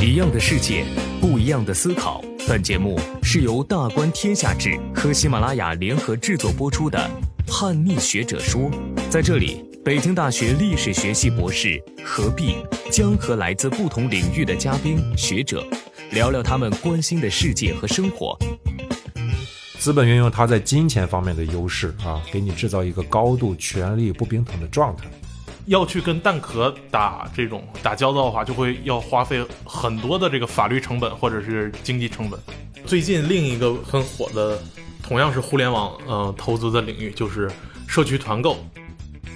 一样的世界，不一样的思考。本节目是由大观天下志和喜马拉雅联合制作播出的《叛逆学者说》。在这里，北京大学历史学系博士何必将和来自不同领域的嘉宾学者聊聊他们关心的世界和生活。资本运用它在金钱方面的优势啊，给你制造一个高度权力不平等的状态。要去跟蛋壳打这种打交道的话，就会要花费很多的这个法律成本或者是经济成本。最近另一个很火的，同样是互联网呃投资的领域，就是社区团购。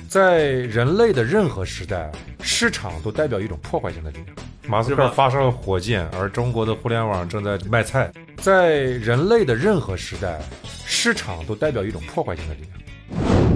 在人类的任何时代，市场都代表一种破坏性的力量。马斯克发射了火箭，而中国的互联网正在卖菜。在人类的任何时代，市场都代表一种破坏性的力量。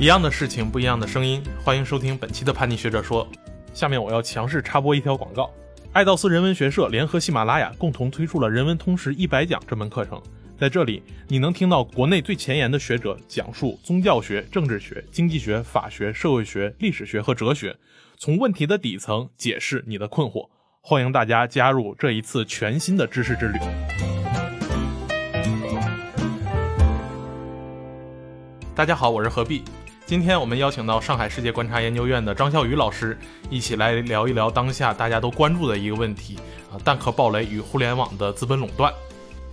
一样的事情，不一样的声音。欢迎收听本期的叛逆学者说。下面我要强势插播一条广告：爱道斯人文学社联合喜马拉雅共同推出了《人文通识一百讲》这门课程。在这里，你能听到国内最前沿的学者讲述宗教学、政治学、经济学、法学、社会学、历史学和哲学，从问题的底层解释你的困惑。欢迎大家加入这一次全新的知识之旅。大家好，我是何必。今天我们邀请到上海世界观察研究院的张笑宇老师，一起来聊一聊当下大家都关注的一个问题啊，蛋壳暴雷与互联网的资本垄断。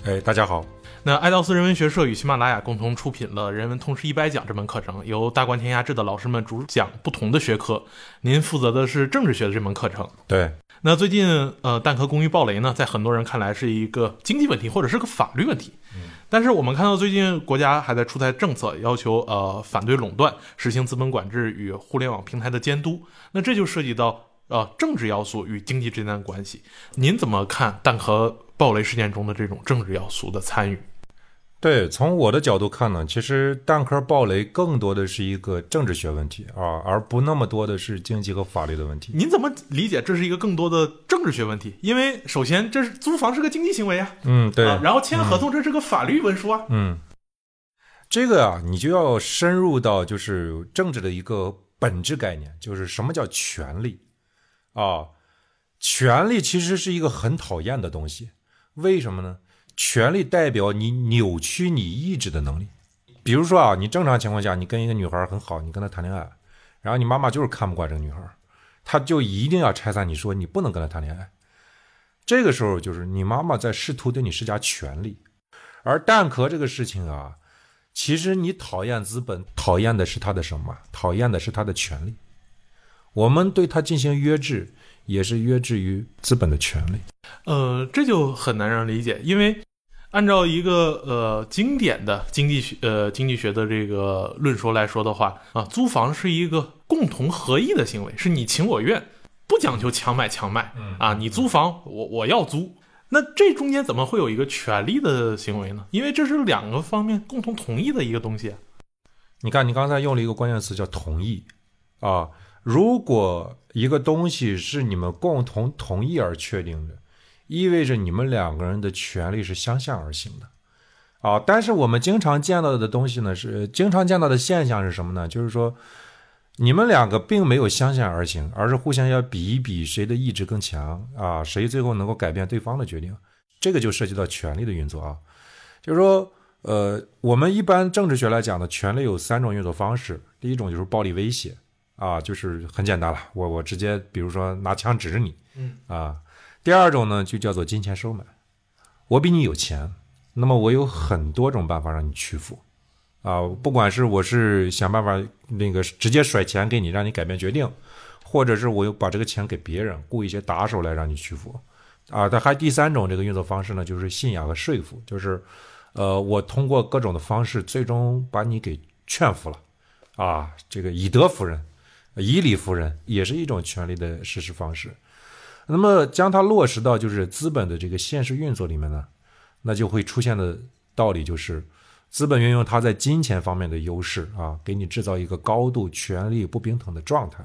哎，大家好。那爱道斯人文学社与喜马拉雅共同出品了《人文通识一百讲》这门课程，由大观天下志的老师们主讲不同的学科。您负责的是政治学的这门课程。对。那最近呃，蛋壳公寓暴雷呢，在很多人看来是一个经济问题或者是个法律问题。嗯。但是我们看到最近国家还在出台政策，要求呃反对垄断，实行资本管制与互联网平台的监督。那这就涉及到呃政治要素与经济之间的关系。您怎么看蛋壳暴雷事件中的这种政治要素的参与？对，从我的角度看呢，其实蛋壳暴雷更多的是一个政治学问题啊，而不那么多的是经济和法律的问题。您怎么理解这是一个更多的政治学问题？因为首先这是租房是个经济行为啊，嗯，对，然后签合同这是个法律文书啊，嗯，这个啊，你就要深入到就是政治的一个本质概念，就是什么叫权利啊？权利其实是一个很讨厌的东西，为什么呢？权力代表你扭曲你意志的能力，比如说啊，你正常情况下，你跟一个女孩很好，你跟她谈恋爱，然后你妈妈就是看不惯这个女孩，她就一定要拆散你，说你不能跟她谈恋爱。这个时候就是你妈妈在试图对你施加权力，而蛋壳这个事情啊，其实你讨厌资本，讨厌的是他的什么？讨厌的是他的权利。我们对他进行约制，也是约制于资本的权利。呃，这就很难让人理解，因为按照一个呃经典的经济学呃经济学的这个论说来说的话啊，租房是一个共同合意的行为，是你情我愿，不讲究强买强卖啊。你租房，我我要租，那这中间怎么会有一个权利的行为呢？因为这是两个方面共同同意的一个东西。你看，你刚才用了一个关键词叫同意啊。如果一个东西是你们共同同意而确定的。意味着你们两个人的权利是相向而行的，啊！但是我们经常见到的东西呢，是经常见到的现象是什么呢？就是说，你们两个并没有相向而行，而是互相要比一比谁的意志更强啊，谁最后能够改变对方的决定。这个就涉及到权力的运作啊。就是说，呃，我们一般政治学来讲呢，权力有三种运作方式。第一种就是暴力威胁啊，就是很简单了，我我直接比如说拿枪指着你，嗯啊。第二种呢，就叫做金钱收买。我比你有钱，那么我有很多种办法让你屈服，啊，不管是我是想办法那个直接甩钱给你，让你改变决定，或者是我又把这个钱给别人，雇一些打手来让你屈服，啊，它还第三种这个运作方式呢，就是信仰和说服，就是，呃，我通过各种的方式，最终把你给劝服了，啊，这个以德服人，以理服人，也是一种权力的实施方式。那么将它落实到就是资本的这个现实运作里面呢，那就会出现的道理就是，资本运用它在金钱方面的优势啊，给你制造一个高度权力不平等的状态，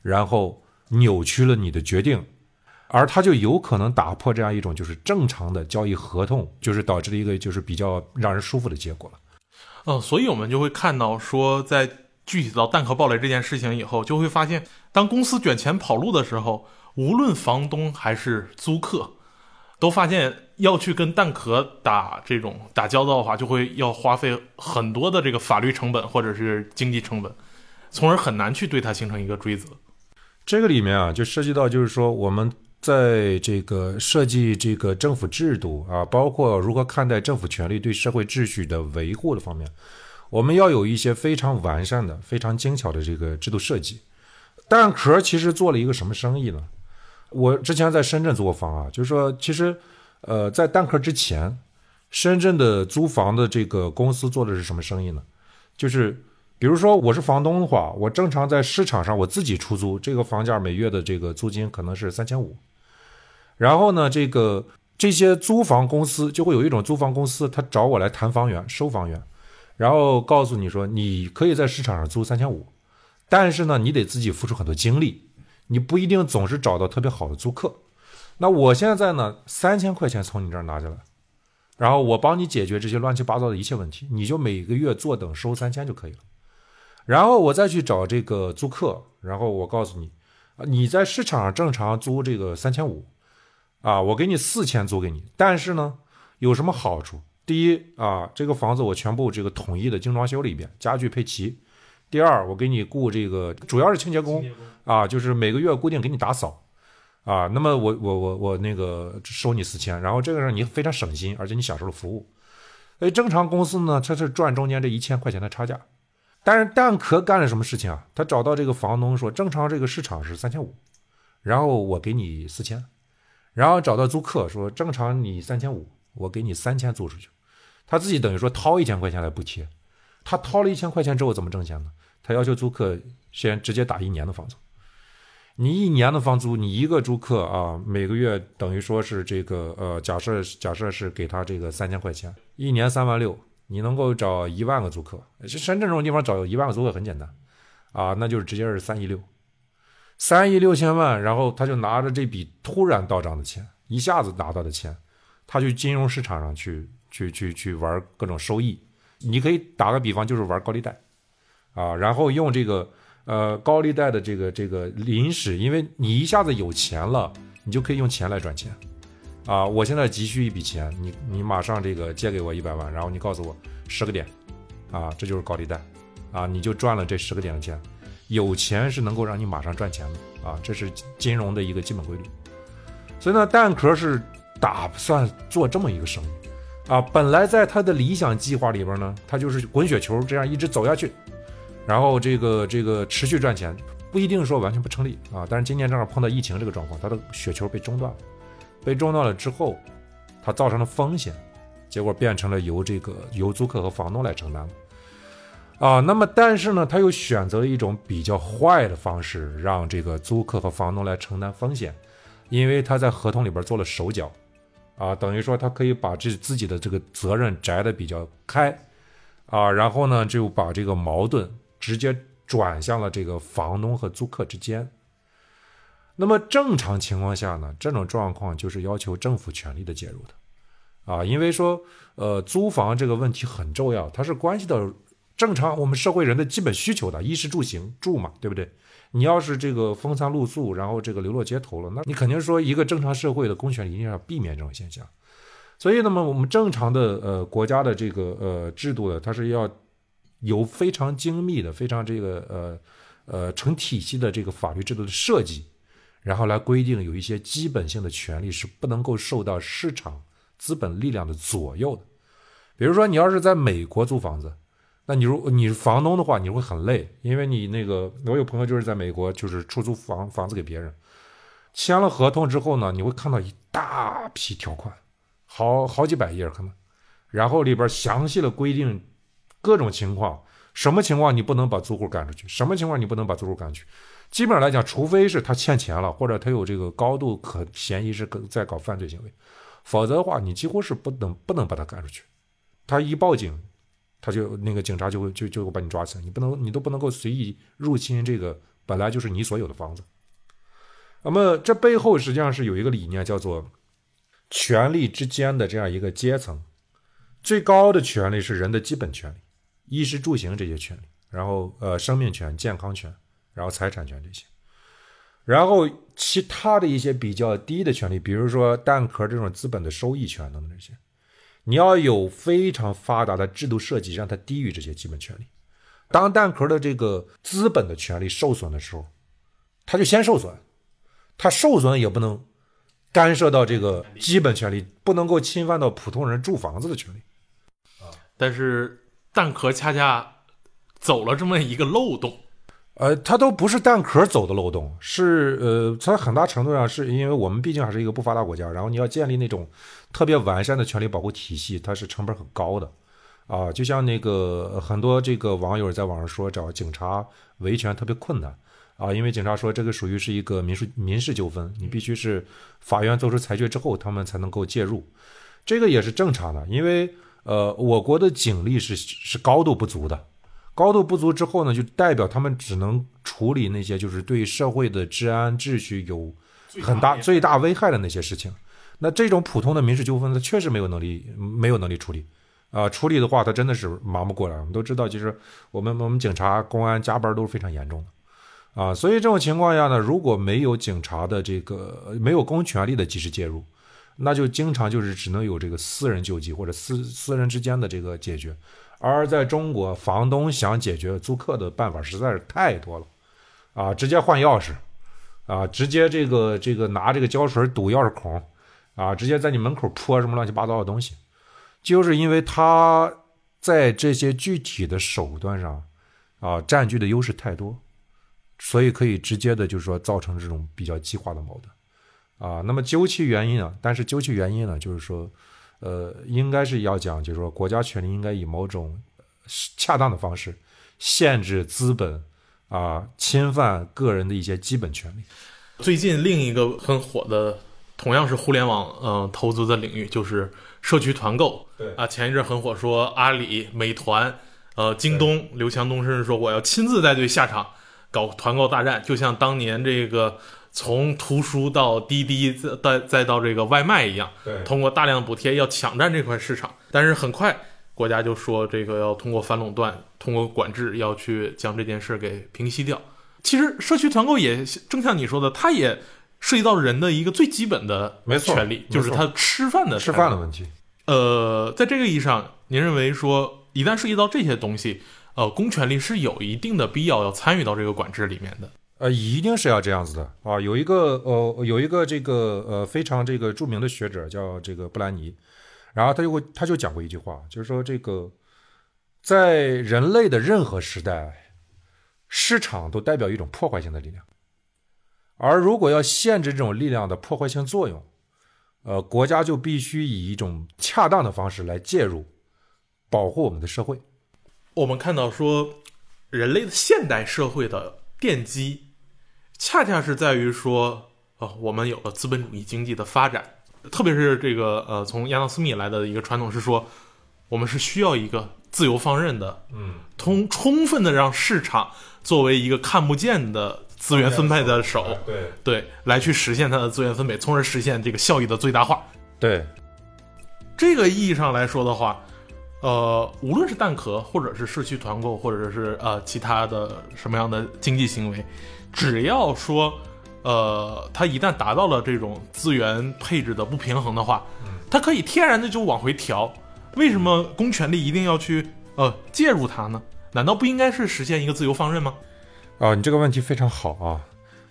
然后扭曲了你的决定，而它就有可能打破这样一种就是正常的交易合同，就是导致了一个就是比较让人舒服的结果了。嗯，所以我们就会看到说，在具体到蛋壳暴雷这件事情以后，就会发现，当公司卷钱跑路的时候。无论房东还是租客，都发现要去跟蛋壳打这种打交道的话，就会要花费很多的这个法律成本或者是经济成本，从而很难去对它形成一个追责。这个里面啊，就涉及到就是说我们在这个设计这个政府制度啊，包括如何看待政府权力对社会秩序的维护的方面，我们要有一些非常完善的、非常精巧的这个制度设计。蛋壳其实做了一个什么生意呢？我之前在深圳租过房啊，就是说，其实，呃，在蛋壳之前，深圳的租房的这个公司做的是什么生意呢？就是，比如说我是房东的话，我正常在市场上我自己出租，这个房价每月的这个租金可能是三千五，然后呢，这个这些租房公司就会有一种租房公司，他找我来谈房源、收房源，然后告诉你说，你可以在市场上租三千五，但是呢，你得自己付出很多精力。你不一定总是找到特别好的租客。那我现在呢，三千块钱从你这儿拿下来，然后我帮你解决这些乱七八糟的一切问题，你就每个月坐等收三千就可以了。然后我再去找这个租客，然后我告诉你，你在市场上正常租这个三千五，啊，我给你四千租给你，但是呢，有什么好处？第一啊，这个房子我全部这个统一的精装修了一遍，家具配齐。第二，我给你雇这个主要是清洁工啊，就是每个月固定给你打扫啊。那么我我我我那个收你四千，然后这个让你非常省心，而且你享受了服务。所以正常公司呢，它是赚中间这一千块钱的差价。但是蛋壳干了什么事情啊？他找到这个房东说，正常这个市场是三千五，然后我给你四千，然后找到租客说，正常你三千五，我给你三千租出去。他自己等于说掏一千块钱来补贴。他掏了一千块钱之后怎么挣钱呢？他要求租客先直接打一年的房租。你一年的房租，你一个租客啊，每个月等于说是这个呃，假设假设是给他这个三千块钱，一年三万六，你能够找一万个租客。深圳这种地方找一万个租客很简单啊，那就是直接是三亿六，三亿六千万，然后他就拿着这笔突然到账的钱，一下子拿到的钱，他去金融市场上去去去去玩各种收益。你可以打个比方，就是玩高利贷，啊，然后用这个呃高利贷的这个这个临时，因为你一下子有钱了，你就可以用钱来赚钱，啊，我现在急需一笔钱，你你马上这个借给我一百万，然后你告诉我十个点，啊，这就是高利贷，啊，你就赚了这十个点的钱，有钱是能够让你马上赚钱的，啊，这是金融的一个基本规律，所以呢，蛋壳是打算做这么一个生意。啊，本来在他的理想计划里边呢，他就是滚雪球这样一直走下去，然后这个这个持续赚钱，不一定说完全不成立啊。但是今年正好碰到疫情这个状况，他的雪球被中断了，被中断了之后，他造成了风险，结果变成了由这个由租客和房东来承担了。啊，那么但是呢，他又选择了一种比较坏的方式，让这个租客和房东来承担风险，因为他在合同里边做了手脚。啊，等于说他可以把这自己的这个责任摘得比较开，啊，然后呢就把这个矛盾直接转向了这个房东和租客之间。那么正常情况下呢，这种状况就是要求政府权力的介入的，啊，因为说呃租房这个问题很重要，它是关系到正常我们社会人的基本需求的，衣食住行住嘛，对不对？你要是这个风餐露宿，然后这个流落街头了，那你肯定说一个正常社会的公权力一定要避免这种现象。所以，那么我们正常的呃国家的这个呃制度呢，它是要有非常精密的、非常这个呃呃成体系的这个法律制度的设计，然后来规定有一些基本性的权利是不能够受到市场资本力量的左右的。比如说，你要是在美国租房子。那你如你是房东的话，你会很累，因为你那个我有朋友就是在美国，就是出租房房子给别人，签了合同之后呢，你会看到一大批条款，好好几百页可能，然后里边详细的规定各种情况，什么情况你不能把租户赶出去，什么情况你不能把租户赶出去，基本上来讲，除非是他欠钱了，或者他有这个高度可嫌疑是在搞犯罪行为，否则的话，你几乎是不能不能把他赶出去，他一报警。他就那个警察就会就就会把你抓起来，你不能你都不能够随意入侵这个本来就是你所有的房子。那么这背后实际上是有一个理念，叫做权力之间的这样一个阶层。最高的权利是人的基本权利，衣食住行这些权利，然后呃生命权、健康权，然后财产权这些。然后其他的一些比较低的权利，比如说蛋壳这种资本的收益权等等这些，你要有非常发达的制度设计，让它低于这些基本权利。当蛋壳的这个资本的权利受损的时候，它就先受损，它受损也不能干涉到这个基本权利，不能够侵犯到普通人住房子的权利。但是蛋壳恰恰走了这么一个漏洞。呃，它都不是蛋壳走的漏洞，是呃，它很大程度上是因为我们毕竟还是一个不发达国家，然后你要建立那种特别完善的权利保护体系，它是成本很高的。啊，就像那个很多这个网友在网上说找警察维权特别困难啊，因为警察说这个属于是一个民事民事纠纷，你必须是法院做出裁决之后，他们才能够介入，这个也是正常的，因为呃，我国的警力是是高度不足的，高度不足之后呢，就代表他们只能处理那些就是对社会的治安秩序有很大最大危害的那些事情，那这种普通的民事纠纷，他确实没有能力没有能力处理。啊，处理的话，他真的是忙不过来。我们都知道，其实我们我们警察、公安加班都是非常严重的，啊，所以这种情况下呢，如果没有警察的这个没有公权力的及时介入，那就经常就是只能有这个私人救济或者私私人之间的这个解决。而在中国，房东想解决租客的办法实在是太多了，啊，直接换钥匙，啊，直接这个这个拿这个胶水堵钥匙孔，啊，直接在你门口泼什么乱七八糟的东西。就是因为他在这些具体的手段上，啊，占据的优势太多，所以可以直接的，就是说造成这种比较激化的矛盾，啊，那么究其原因啊，但是究其原因呢，就是说，呃，应该是要讲，就是说国家权力应该以某种恰当的方式限制资本啊，侵犯个人的一些基本权利。最近另一个很火的，同样是互联网呃投资的领域，就是社区团购。对啊，前一阵很火，说阿里、美团、呃，京东，刘强东甚至说我要亲自带队下场搞团购大战，就像当年这个从图书到滴滴再再再到这个外卖一样，通过大量补贴要抢占这块市场。但是很快国家就说这个要通过反垄断、通过管制要去将这件事给平息掉。其实社区团购也正像你说的，它也涉及到人的一个最基本的没错权利，就是他吃饭的吃饭的问题。呃，在这个意义上，您认为说，一旦涉及到这些东西，呃，公权力是有一定的必要要参与到这个管制里面的。呃，一定是要这样子的啊！有一个呃，有一个这个呃非常这个著名的学者叫这个布兰尼，然后他就会他就讲过一句话，就是说这个在人类的任何时代，市场都代表一种破坏性的力量，而如果要限制这种力量的破坏性作用，呃，国家就必须以一种恰当的方式来介入，保护我们的社会。我们看到说，人类的现代社会的奠基，恰恰是在于说，呃，我们有了资本主义经济的发展，特别是这个呃，从亚当斯密来的一个传统是说，我们是需要一个自由放任的，嗯，充充分的让市场作为一个看不见的资源分配的手，对。对，来去实现它的资源分配，从而实现这个效益的最大化。对，这个意义上来说的话，呃，无论是蛋壳，或者是社区团购，或者是呃其他的什么样的经济行为，只要说，呃，它一旦达到了这种资源配置的不平衡的话，它可以天然的就往回调。为什么公权力一定要去呃介入它呢？难道不应该是实现一个自由放任吗？啊，你这个问题非常好啊。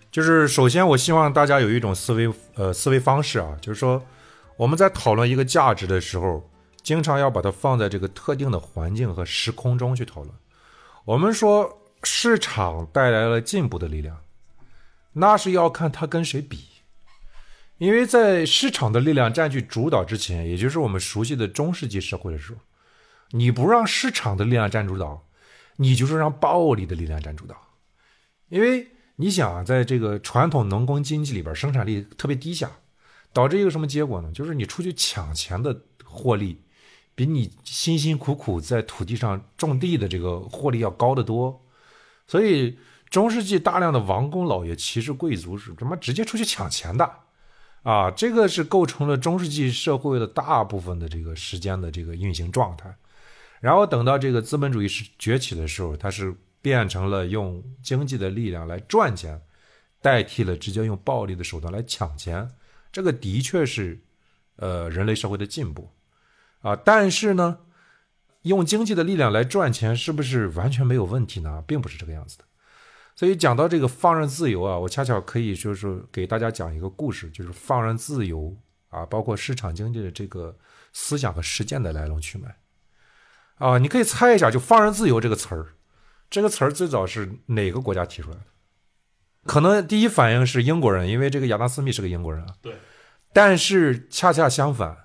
就是首先，我希望大家有一种思维呃思维方式啊，就是说我们在讨论一个价值的时候，经常要把它放在这个特定的环境和时空中去讨论。我们说市场带来了进步的力量，那是要看它跟谁比。因为在市场的力量占据主导之前，也就是我们熟悉的中世纪社会的时候，你不让市场的力量占主导，你就是让暴力的力量占主导。因为你想，在这个传统农工经济里边，生产力特别低下，导致一个什么结果呢？就是你出去抢钱的获利，比你辛辛苦苦在土地上种地的这个获利要高得多。所以中世纪大量的王公老爷、骑士贵族是他妈直接出去抢钱的，啊，这个是构成了中世纪社会的大部分的这个时间的这个运行状态。然后等到这个资本主义是崛起的时候，它是变成了用经济的力量来赚钱，代替了直接用暴力的手段来抢钱，这个的确是呃人类社会的进步啊。但是呢，用经济的力量来赚钱是不是完全没有问题呢？并不是这个样子的。所以讲到这个放任自由啊，我恰巧可以就是给大家讲一个故事，就是放任自由啊，包括市场经济的这个思想和实践的来龙去脉啊。你可以猜一下，就“放任自由”这个词儿，这个词儿最早是哪个国家提出来的？可能第一反应是英国人，因为这个亚当·斯密是个英国人啊。对。但是恰恰相反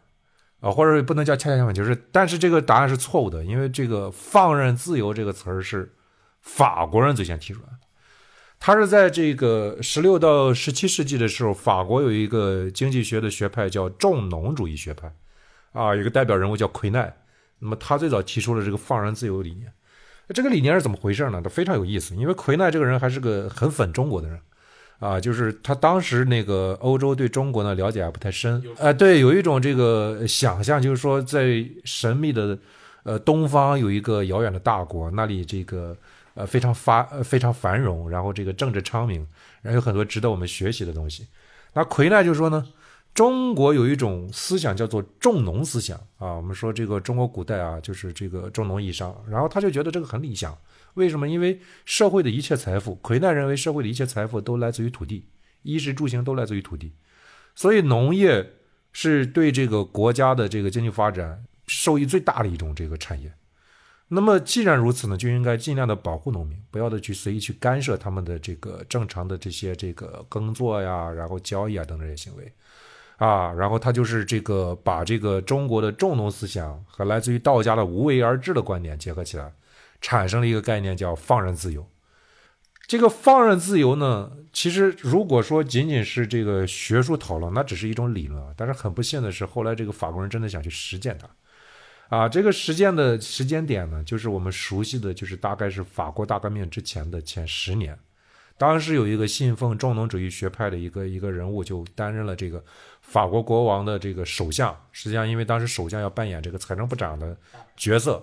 啊，或者不能叫恰恰相反，就是但是这个答案是错误的，因为这个“放任自由”这个词儿是法国人最先提出来的。他是在这个十六到十七世纪的时候，法国有一个经济学的学派叫重农主义学派，啊，有个代表人物叫奎奈。那么他最早提出了这个放任自由理念。这个理念是怎么回事呢？他非常有意思，因为奎奈这个人还是个很粉中国的人，啊，就是他当时那个欧洲对中国呢了解还不太深，呃，对，有一种这个想象，就是说在神秘的呃东方有一个遥远的大国，那里这个。呃，非常发，非常繁荣，然后这个政治昌明，然后有很多值得我们学习的东西。那奎奈就说呢，中国有一种思想叫做重农思想啊。我们说这个中国古代啊，就是这个重农抑商，然后他就觉得这个很理想。为什么？因为社会的一切财富，奎奈认为社会的一切财富都来自于土地，衣食住行都来自于土地，所以农业是对这个国家的这个经济发展受益最大的一种这个产业。那么既然如此呢，就应该尽量的保护农民，不要的去随意去干涉他们的这个正常的这些这个耕作呀，然后交易啊等等这些行为，啊，然后他就是这个把这个中国的重农思想和来自于道家的无为而治的观点结合起来，产生了一个概念叫放任自由。这个放任自由呢，其实如果说仅仅是这个学术讨论，那只是一种理论啊。但是很不幸的是，后来这个法国人真的想去实践它。啊，这个实践的时间点呢，就是我们熟悉的就是大概是法国大革命之前的前十年，当时有一个信奉重农主义学派的一个一个人物就担任了这个法国国王的这个首相。实际上，因为当时首相要扮演这个财政部长的角色，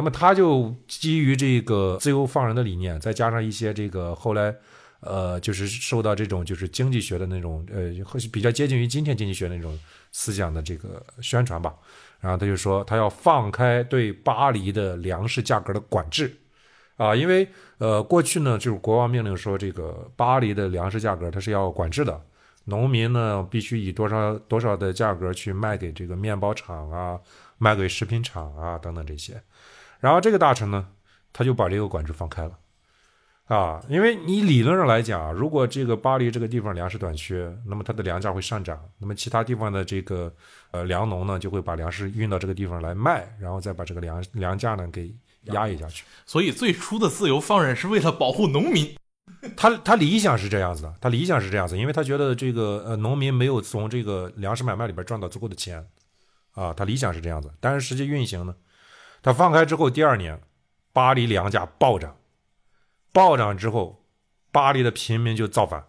那么他就基于这个自由放任的理念，再加上一些这个后来，呃，就是受到这种就是经济学的那种呃，比较接近于今天经济学那种思想的这个宣传吧。然后他就说，他要放开对巴黎的粮食价格的管制，啊，因为呃，过去呢，就是国王命令说，这个巴黎的粮食价格它是要管制的，农民呢必须以多少多少的价格去卖给这个面包厂啊，卖给食品厂啊等等这些。然后这个大臣呢，他就把这个管制放开了。啊，因为你理论上来讲，如果这个巴黎这个地方粮食短缺，那么它的粮价会上涨，那么其他地方的这个呃粮农呢，就会把粮食运到这个地方来卖，然后再把这个粮粮价呢给压抑下去。所以最初的自由放任是为了保护农民，他他理想是这样子的，他理想是这样子，因为他觉得这个呃农民没有从这个粮食买卖里边赚到足够的钱，啊，他理想是这样子，但是实际运行呢，他放开之后第二年，巴黎粮价暴涨。暴涨之后，巴黎的平民就造反，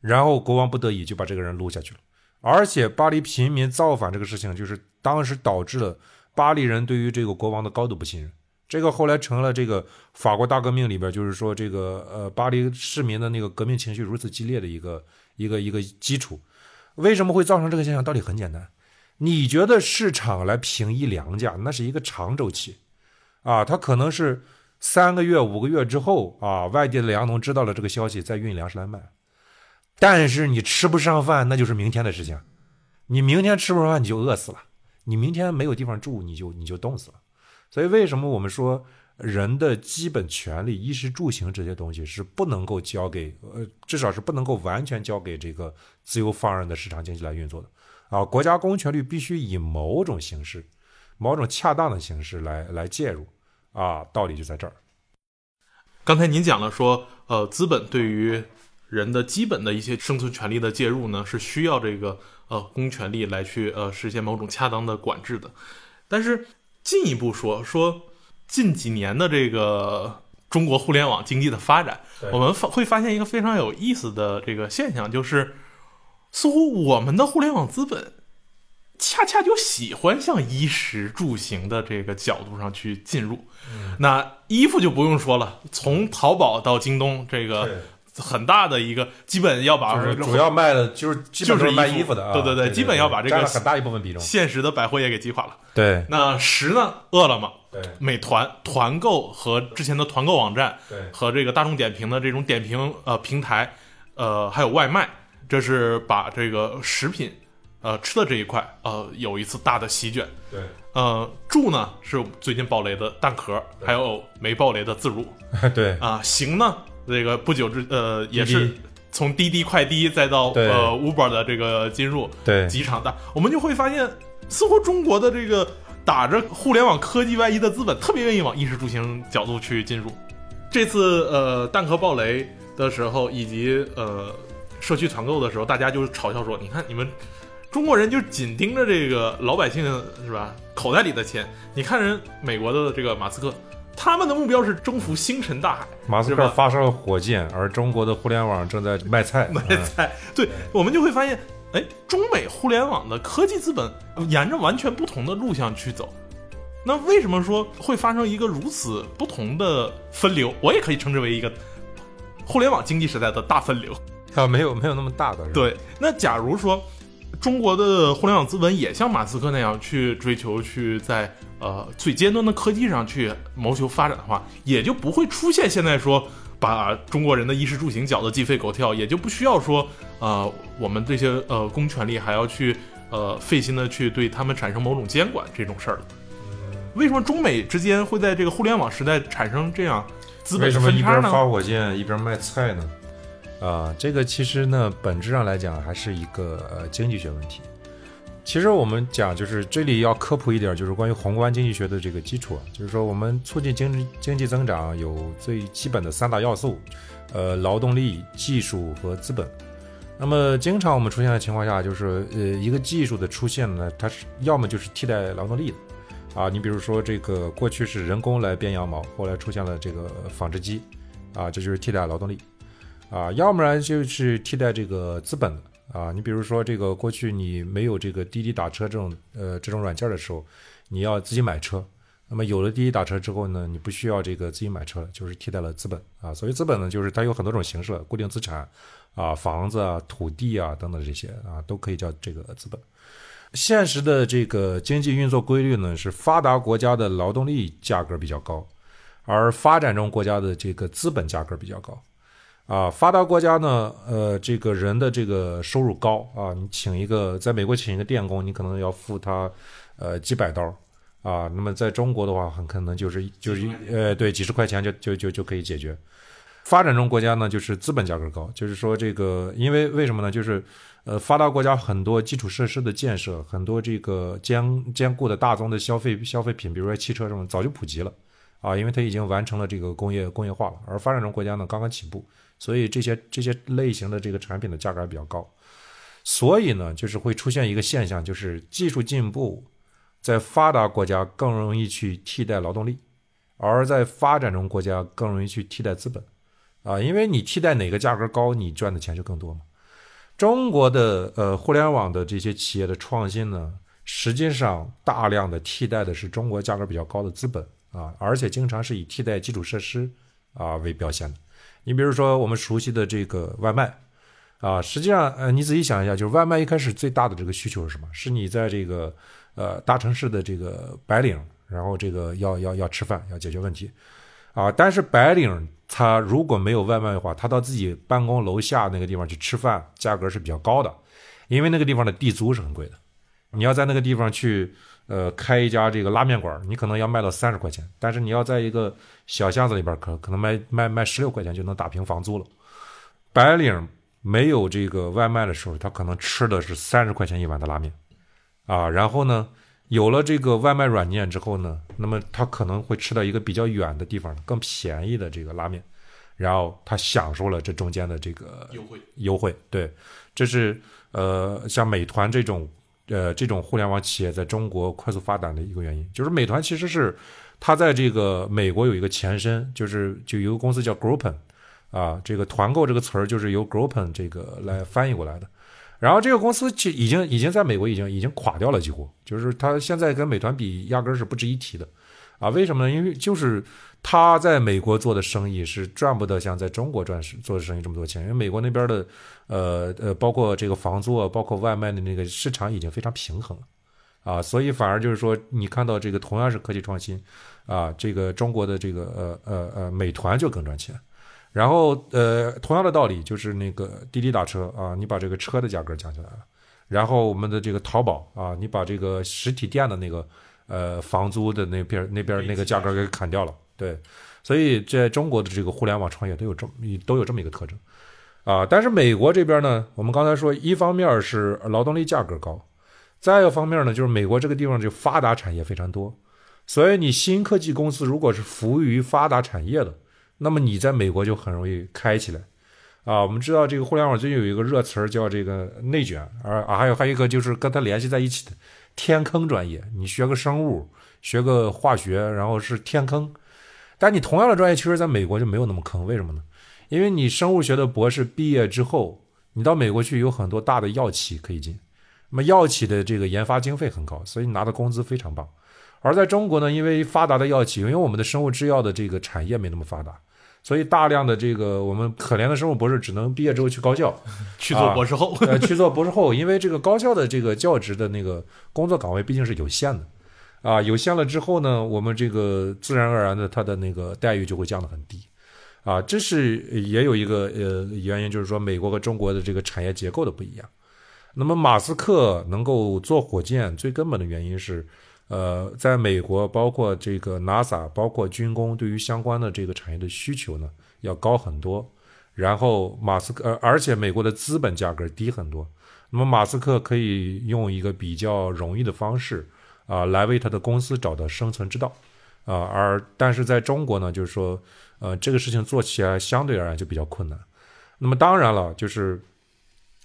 然后国王不得已就把这个人撸下去了。而且巴黎平民造反这个事情，就是当时导致了巴黎人对于这个国王的高度不信任。这个后来成了这个法国大革命里边，就是说这个呃巴黎市民的那个革命情绪如此激烈的一个一个一个基础。为什么会造成这个现象？道理很简单，你觉得市场来平抑粮价，那是一个长周期，啊，它可能是。三个月、五个月之后啊，外地的粮农知道了这个消息，再运粮食来卖。但是你吃不上饭，那就是明天的事情。你明天吃不上饭，你就饿死了；你明天没有地方住，你就你就冻死了。所以，为什么我们说人的基本权利、衣食住行这些东西是不能够交给呃，至少是不能够完全交给这个自由放任的市场经济来运作的啊？国家公权力必须以某种形式、某种恰当的形式来来介入。啊，道理就在这儿。刚才您讲了说，呃，资本对于人的基本的一些生存权利的介入呢，是需要这个呃公权力来去呃实现某种恰当的管制的。但是进一步说，说近几年的这个中国互联网经济的发展，我们发会发现一个非常有意思的这个现象，就是似乎我们的互联网资本。恰恰就喜欢向衣食住行的这个角度上去进入，那衣服就不用说了，从淘宝到京东，这个很大的一个，基本要把就是主要卖的就是就是卖衣服的啊，对对对基本要把这个很大一部分比重。现实的百货业给击垮了。对那十呢，饿了么、对美团、团购和之前的团购网站对和这个大众点评的这种点评呃平台，呃还有外卖，这是把这个食品呃吃的这一块呃有一次大的席卷。对呃，住呢是最近爆雷的蛋壳，还有没爆雷的自如 对啊。行呢，这个不久之呃也是从滴滴快滴再到呃 Uber 的这个进入，对几场大，我们就会发现，似乎中国的这个打着互联网科技外衣的资本，特别愿意往衣食住行角度去进入。这次呃蛋壳爆雷的时候，以及呃社区团购的时候，大家就嘲笑说：“你看你们中国人就紧盯着这个老百姓是吧口袋里的钱，你看人美国的这个马斯克。”他们的目标是征服星辰大海，马斯克发射了火箭，而中国的互联网正在卖菜。买 嗯菜，对我们就会发现，哎，中美互联网的科技资本沿着完全不同的路向去走。那为什么说会发生一个如此不同的分流？我也可以称之为一个互联网经济时代的大分流。啊，没有没有那么大的。对，那假如说中国的互联网资本也像马斯克那样去追求去在呃最尖端的科技上去谋求发展的话，也就不会出现现在说把中国人的衣食住行搅得鸡飞狗跳，也就不需要说呃我们这些呃公权力还要去呃费心的去对他们产生某种监管这种事儿了。为什么中美之间会在这个互联网时代产生这样资本的为什么？一边发火箭一边卖菜呢？啊，这个其实呢，本质上来讲还是一个呃经济学问题。其实我们讲就是这里要科普一点，就是关于宏观经济学的这个基础啊，就是说我们促进经济经济增长有最基本的三大要素，呃，劳动力、技术和资本。那么经常我们出现的情况下，就是呃一个技术的出现呢，它是要么就是替代劳动力的，啊，你比如说这个过去是人工来编羊毛，后来出现了这个纺织机，啊，这就是替代劳动力，啊，要不然就是替代这个资本，啊，你比如说这个过去你没有这个滴滴打车这种呃这种软件的时候，你要自己买车，那么有了滴滴打车之后呢，你不需要这个自己买车了，就是替代了资本啊。所谓资本呢，就是它有很多种形式，固定资产啊、房子啊、土地啊等等这些啊，都可以叫这个资本。现实的这个经济运作规律呢，是发达国家的劳动力价格比较高，而发展中国家的这个资本价格比较高。啊，发达国家呢，呃，这个人的这个收入高啊，你请一个在美国请一个电工，你可能要付他呃几百刀啊，那么在中国的话，很可能就是就是呃对几十块钱就就就就可以解决。发展中国家呢，就是资本价格高，就是说这个，因为为什么呢？就是呃，发达国家很多基础设施的建设，很多这个坚坚固的大宗的消费消费品，比如说汽车这种，早就普及了啊，因为它已经完成了这个工业工业化了。而发展中国家呢，刚刚起步，所以这些这些类型的这个产品的价格比较高。所以呢，就是会出现一个现象，就是技术进步在发达国家更容易去替代劳动力，而在发展中国家更容易去替代资本。啊，因为你替代哪个价格高，你赚的钱就更多嘛。中国的呃互联网的这些企业的创新呢，实际上大量的替代的是中国价格比较高的资本啊，而且经常是以替代基础设施啊为表现的。你比如说我们熟悉的这个外卖啊，实际上呃你仔细想一下，就是外卖一开始最大的这个需求是什么？是你在这个呃大城市的这个白领，然后这个要要要吃饭，要解决问题啊，但是白领。他如果没有外卖的话，他到自己办公楼下那个地方去吃饭，价格是比较高的，因为那个地方的地租是很贵的。你要在那个地方去，呃，开一家这个拉面馆，你可能要卖到三十块钱，但是你要在一个小巷子里边，可可能卖卖卖十六块钱就能打平房租了。白领没有这个外卖的时候，他可能吃的是三十块钱一碗的拉面，啊，然后呢？有了这个外卖软件之后呢，那么他可能会吃到一个比较远的地方更便宜的这个拉面，然后他享受了这中间的这个优惠优惠。对，这是呃像美团这种呃这种互联网企业在中国快速发展的一个原因，就是美团其实是它在这个美国有一个前身，就是就有一个公司叫 Groupon 啊，这个团购这个词儿就是由 Groupon 这个来翻译过来的。然后这个公司其已经已经在美国已经已经垮掉了，几乎。就是它现在跟美团比，压根儿是不值一提的，啊，为什么呢？因为就是他在美国做的生意是赚不得像在中国赚做的生意这么多钱，因为美国那边的呃呃，包括这个房租啊，包括外卖的那个市场已经非常平衡了啊，所以反而就是说，你看到这个同样是科技创新啊，这个中国的这个呃呃呃美团就更赚钱。然后呃，同样的道理就是那个滴滴打车啊，你把这个车的价格降下来了，然后我们的这个淘宝啊，你把这个实体店的那个呃房租的那边那边那个价格给砍掉了，对，所以在中国的这个互联网创业都有这么都有这么一个特征啊。但是美国这边呢，我们刚才说，一方面是劳动力价格高，再一个方面呢，就是美国这个地方就发达产业非常多，所以你新科技公司如果是服务于发达产业的。那么你在美国就很容易开起来，啊，我们知道这个互联网最近有一个热词儿叫这个内卷，而啊还有还有一个就是跟它联系在一起的天坑专业，你学个生物，学个化学，然后是天坑，但你同样的专业，其实在美国就没有那么坑，为什么呢？因为你生物学的博士毕业之后，你到美国去有很多大的药企可以进，那么药企的这个研发经费很高，所以你拿的工资非常棒。而在中国呢，因为发达的药企，因为我们的生物制药的这个产业没那么发达。所以，大量的这个我们可怜的生物博士只能毕业之后去高校 去做博士后，呃，去做博士后，因为这个高校的这个教职的那个工作岗位毕竟是有限的，啊，有限了之后呢，我们这个自然而然的，他的那个待遇就会降得很低，啊，这是也有一个呃原因，就是说美国和中国的这个产业结构的不一样。那么，马斯克能够做火箭，最根本的原因是。呃，在美国，包括这个 NASA，包括军工，对于相关的这个产业的需求呢，要高很多。然后马斯克，呃，而且美国的资本价格低很多。那么马斯克可以用一个比较容易的方式啊，来为他的公司找到生存之道啊。而但是在中国呢，就是说，呃，这个事情做起来相对而言就比较困难。那么当然了，就是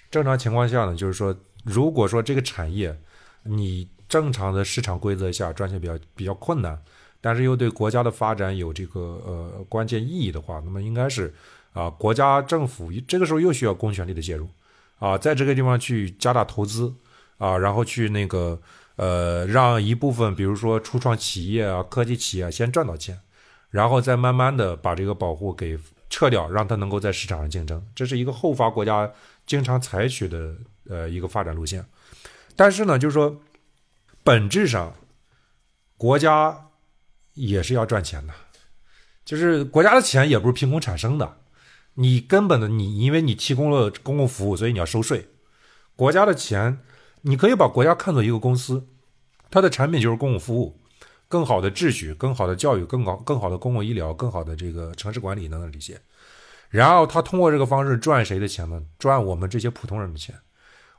正常情况下呢，就是说，如果说这个产业你。正常的市场规则下赚钱比较比较困难，但是又对国家的发展有这个呃关键意义的话，那么应该是啊国家政府这个时候又需要公权力的介入啊，在这个地方去加大投资啊，然后去那个呃让一部分比如说初创企业啊、科技企业先赚到钱，然后再慢慢的把这个保护给撤掉，让它能够在市场上竞争，这是一个后发国家经常采取的呃一个发展路线。但是呢，就是说。本质上，国家也是要赚钱的，就是国家的钱也不是凭空产生的。你根本的你，因为你提供了公共服务，所以你要收税。国家的钱，你可以把国家看作一个公司，它的产品就是公共服务，更好的秩序、更好的教育、更好、更好的公共医疗、更好的这个城市管理等等这些。然后他通过这个方式赚谁的钱呢？赚我们这些普通人的钱。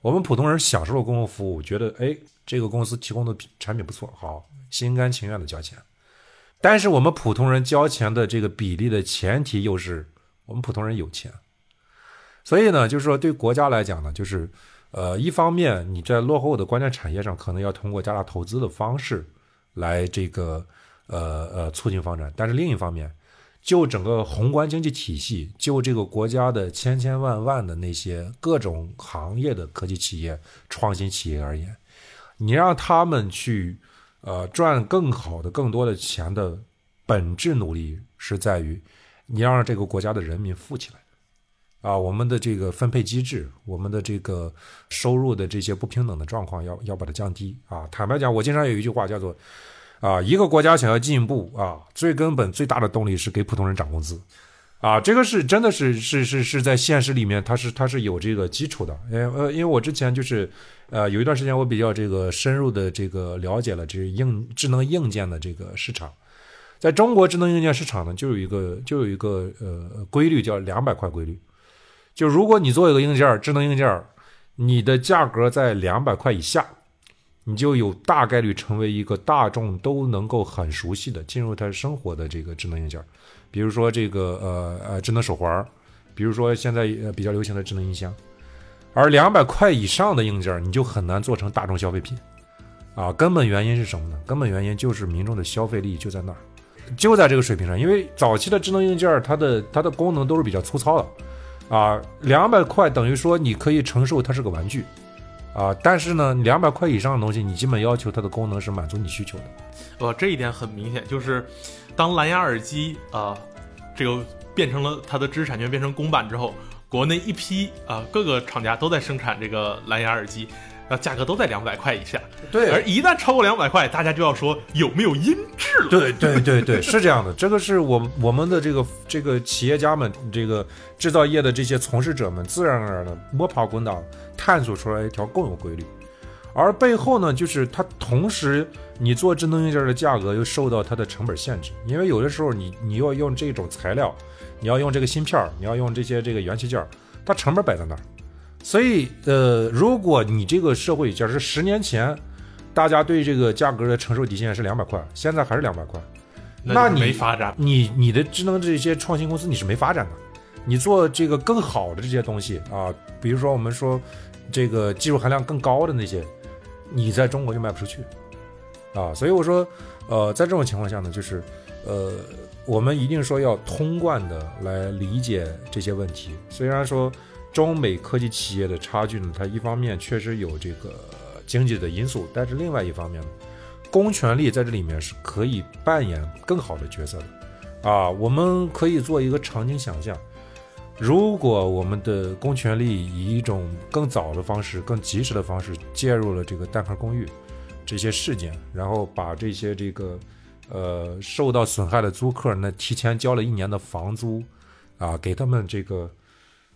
我们普通人享受了公共服务，觉得哎，这个公司提供的产品不错，好，心甘情愿的交钱。但是我们普通人交钱的这个比例的前提又是我们普通人有钱。所以呢，就是说对国家来讲呢，就是呃，一方面你在落后的关键产业上可能要通过加大投资的方式来这个呃呃促进发展，但是另一方面。就整个宏观经济体系，就这个国家的千千万万的那些各种行业的科技企业、创新企业而言，你让他们去，呃，赚更好的、更多的钱的本质努力是在于，你要让这个国家的人民富起来，啊，我们的这个分配机制，我们的这个收入的这些不平等的状况要要把它降低啊。坦白讲，我经常有一句话叫做。啊，一个国家想要进步啊，最根本最大的动力是给普通人涨工资，啊，这个是真的是是是是在现实里面，它是它是有这个基础的。因为呃，因为我之前就是，呃，有一段时间我比较这个深入的这个了解了这硬智能硬件的这个市场，在中国智能硬件市场呢，就有一个就有一个呃规律叫两百块规律，就如果你做一个硬件智能硬件你的价格在两百块以下。你就有大概率成为一个大众都能够很熟悉的进入他生活的这个智能硬件，比如说这个呃呃智能手环，比如说现在呃比较流行的智能音箱，而两百块以上的硬件你就很难做成大众消费品，啊，根本原因是什么呢？根本原因就是民众的消费力就在那儿，就在这个水平上，因为早期的智能硬件它的它的功能都是比较粗糙的，啊，两百块等于说你可以承受它是个玩具。啊，但是呢，两百块以上的东西，你基本要求它的功能是满足你需求的。呃，这一点很明显，就是当蓝牙耳机啊、这个变成了它的知识产权变成公版之后，国内一批啊、各个厂家都在生产这个蓝牙耳机，然后价格都在两百块以下。对而一旦超过两百块，大家就要说有没有音质了。对对对对，是这样的，这个是我我们的这个这个企业家们，这个制造业的这些从事者们，自然而然的摸爬滚打，探索出来一条共有规律。而背后呢，就是它同时，你做智能硬件的价格又受到它的成本限制，因为有的时候你你要用这种材料，你要用这个芯片儿，你要用这些这个元器件儿，它成本摆在那儿。所以，呃，如果你这个社会，假设十年前，大家对这个价格的承受底线是两百块，现在还是两百块，那就你没发展。你你的智能这些创新公司你是没发展的，你做这个更好的这些东西啊，比如说我们说这个技术含量更高的那些，你在中国就卖不出去啊，所以我说，呃，在这种情况下呢，就是呃，我们一定说要通贯的来理解这些问题。虽然说中美科技企业的差距呢，它一方面确实有这个经济的因素，但是另外一方面呢，公权力在这里面是可以扮演更好的角色的。啊，我们可以做一个场景想象，如果我们的公权力以一种更早的方式、更及时的方式介入了这个蛋壳公寓这些事件，然后把这些这个呃受到损害的租客呢提前交了一年的房租啊，给他们这个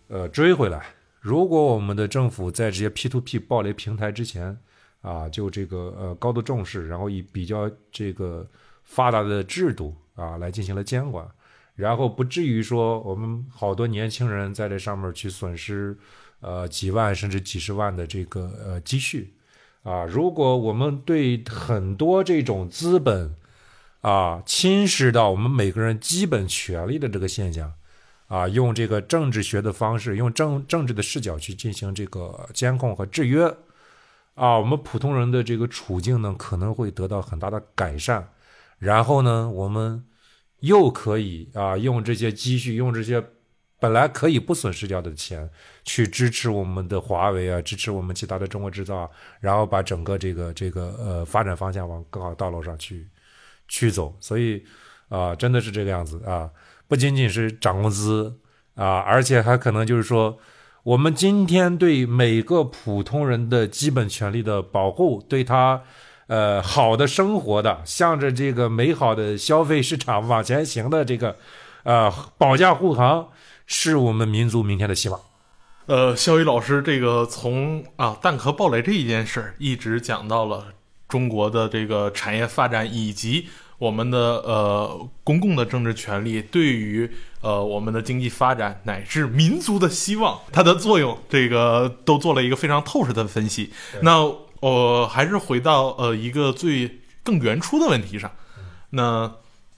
呃追回来。如果我们的政府在这些 P to P 暴雷平台之前啊，就这个呃高度重视，然后以比较这个发达的制度啊来进行了监管，然后不至于说我们好多年轻人在这上面去损失呃几万甚至几十万的这个呃积蓄啊。如果我们对很多这种资本啊侵蚀到我们每个人基本权利的这个现象。啊，用这个政治学的方式，用政政治的视角去进行这个监控和制约，啊，我们普通人的这个处境呢，可能会得到很大的改善。然后呢，我们又可以啊，用这些积蓄，用这些本来可以不损失掉的钱，去支持我们的华为啊，支持我们其他的中国制造啊，然后把整个这个这个呃发展方向往更好道路上去去走。所以啊，真的是这个样子啊。不仅仅是涨工资啊，而且还可能就是说，我们今天对每个普通人的基本权利的保护，对他呃好的生活的，向着这个美好的消费市场往前行的这个呃保驾护航，是我们民族明天的希望。呃，肖宇老师，这个从啊蛋壳暴雷这一件事儿，一直讲到了中国的这个产业发展以及。我们的呃公共的政治权利对于呃我们的经济发展乃至民族的希望，它的作用，这个都做了一个非常透彻的分析。那我还是回到呃一个最更原初的问题上。那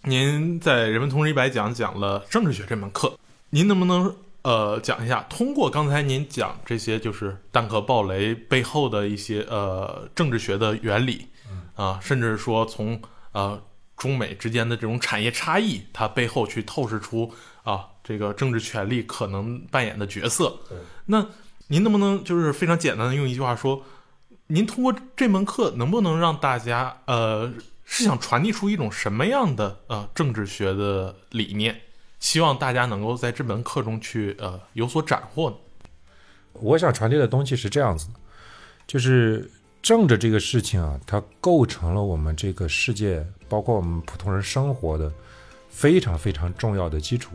您在人文通识一百讲讲了政治学这门课，您能不能呃讲一下，通过刚才您讲这些就是蛋壳暴雷背后的一些呃政治学的原理啊，甚至说从呃。中美之间的这种产业差异，它背后去透视出啊，这个政治权力可能扮演的角色。那您能不能就是非常简单的用一句话说，您通过这门课能不能让大家呃，是想传递出一种什么样的呃政治学的理念？希望大家能够在这门课中去呃有所斩获呢？我想传递的东西是这样子的，就是。政治这个事情啊，它构成了我们这个世界，包括我们普通人生活的非常非常重要的基础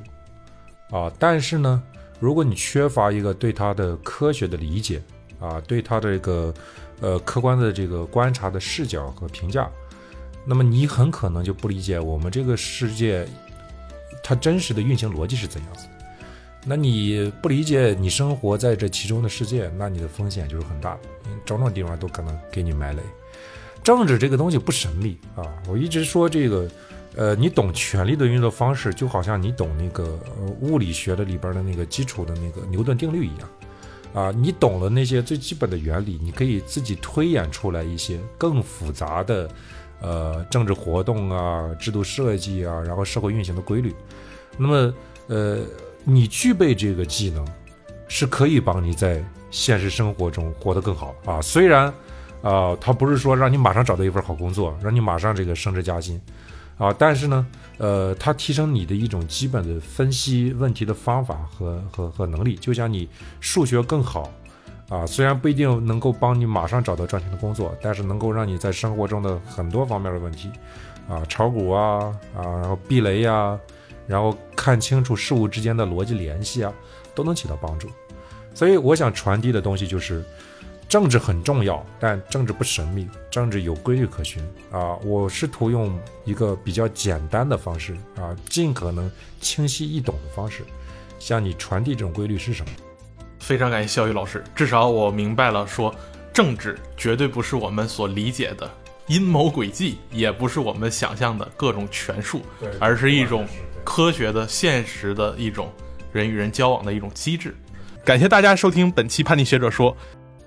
啊。但是呢，如果你缺乏一个对它的科学的理解啊，对它的这个呃客观的这个观察的视角和评价，那么你很可能就不理解我们这个世界它真实的运行逻辑是怎样子。那你不理解你生活在这其中的世界，那你的风险就是很大的，种种地方都可能给你埋雷。政治这个东西不神秘啊，我一直说这个，呃，你懂权力的运作方式，就好像你懂那个物理学的里边的那个基础的那个牛顿定律一样，啊，你懂了那些最基本的原理，你可以自己推演出来一些更复杂的，呃，政治活动啊、制度设计啊，然后社会运行的规律。那么，呃。你具备这个技能，是可以帮你在现实生活中活得更好啊。虽然，呃，他不是说让你马上找到一份好工作，让你马上这个升职加薪，啊，但是呢，呃，它提升你的一种基本的分析问题的方法和和和能力，就像你数学更好。啊，虽然不一定能够帮你马上找到赚钱的工作，但是能够让你在生活中的很多方面的问题，啊，炒股啊，啊，然后避雷呀，然后看清楚事物之间的逻辑联系啊，都能起到帮助。所以我想传递的东西就是，政治很重要，但政治不神秘，政治有规律可循啊。我试图用一个比较简单的方式啊，尽可能清晰易懂的方式，向你传递这种规律是什么。非常感谢肖宇老师，至少我明白了，说政治绝对不是我们所理解的阴谋诡计，也不是我们想象的各种权术，而是一种科学的、现实的一种人与人交往的一种机制。感谢大家收听本期叛逆学者说，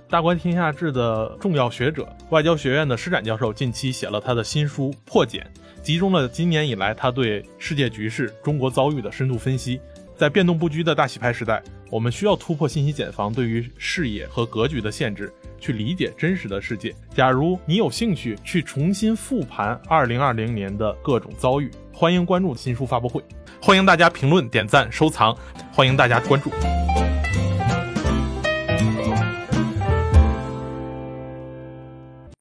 大观天下志的重要学者、外交学院的施展教授近期写了他的新书《破茧》，集中了今年以来他对世界局势、中国遭遇的深度分析。在变动不居的大洗牌时代，我们需要突破信息茧房对于视野和格局的限制，去理解真实的世界。假如你有兴趣去重新复盘2020年的各种遭遇，欢迎关注新书发布会，欢迎大家评论、点赞、收藏，欢迎大家关注。